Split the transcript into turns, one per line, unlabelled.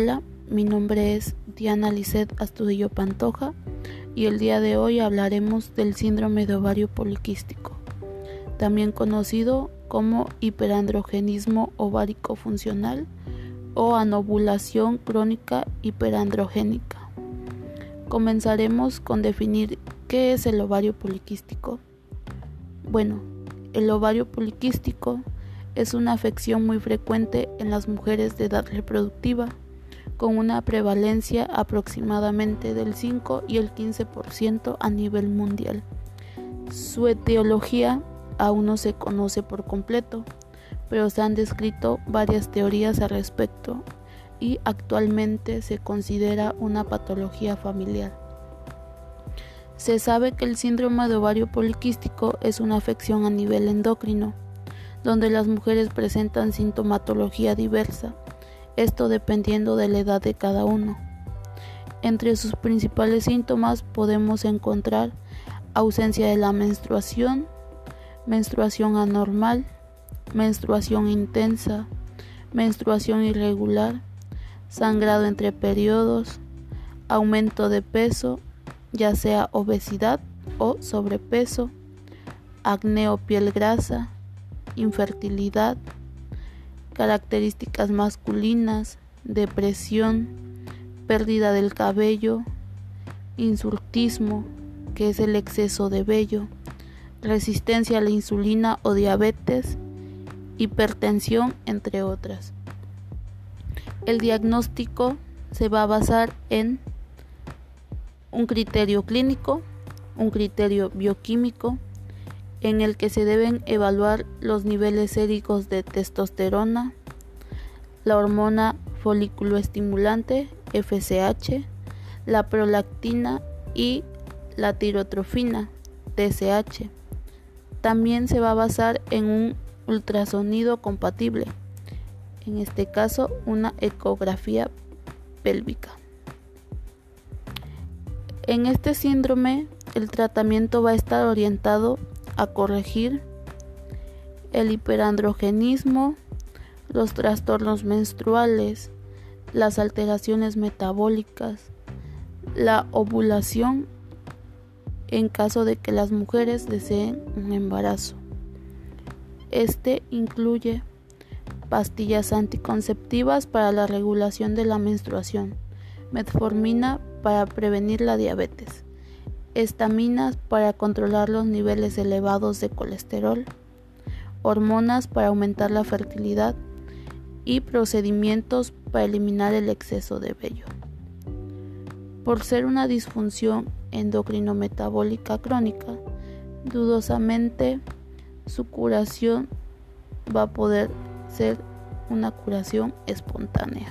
Hola, mi nombre es Diana Lisset Astudillo Pantoja y el día de hoy hablaremos del síndrome de ovario poliquístico, también conocido como hiperandrogenismo ovárico funcional o anovulación crónica hiperandrogénica. Comenzaremos con definir qué es el ovario poliquístico. Bueno, el ovario poliquístico es una afección muy frecuente en las mujeres de edad reproductiva, con una prevalencia aproximadamente del 5 y el 15% a nivel mundial. Su etiología aún no se conoce por completo, pero se han descrito varias teorías al respecto y actualmente se considera una patología familiar. Se sabe que el síndrome de ovario poliquístico es una afección a nivel endocrino donde las mujeres presentan sintomatología diversa, esto dependiendo de la edad de cada uno. Entre sus principales síntomas podemos encontrar ausencia de la menstruación, menstruación anormal, menstruación intensa, menstruación irregular, sangrado entre periodos, aumento de peso, ya sea obesidad o sobrepeso, acné o piel grasa, infertilidad, características masculinas, depresión, pérdida del cabello, insultismo, que es el exceso de vello, resistencia a la insulina o diabetes, hipertensión, entre otras. El diagnóstico se va a basar en un criterio clínico, un criterio bioquímico, en el que se deben evaluar los niveles séricos de testosterona, la hormona folículo estimulante FSH, la prolactina y la tirotrofina TSH. También se va a basar en un ultrasonido compatible, en este caso una ecografía pélvica. En este síndrome el tratamiento va a estar orientado a corregir el hiperandrogenismo, los trastornos menstruales, las alteraciones metabólicas, la ovulación en caso de que las mujeres deseen un embarazo. Este incluye pastillas anticonceptivas para la regulación de la menstruación, metformina para prevenir la diabetes, estaminas para controlar los niveles elevados de colesterol, hormonas para aumentar la fertilidad y procedimientos para eliminar el exceso de vello. Por ser una disfunción endocrinometabólica crónica, dudosamente su curación va a poder ser una curación espontánea.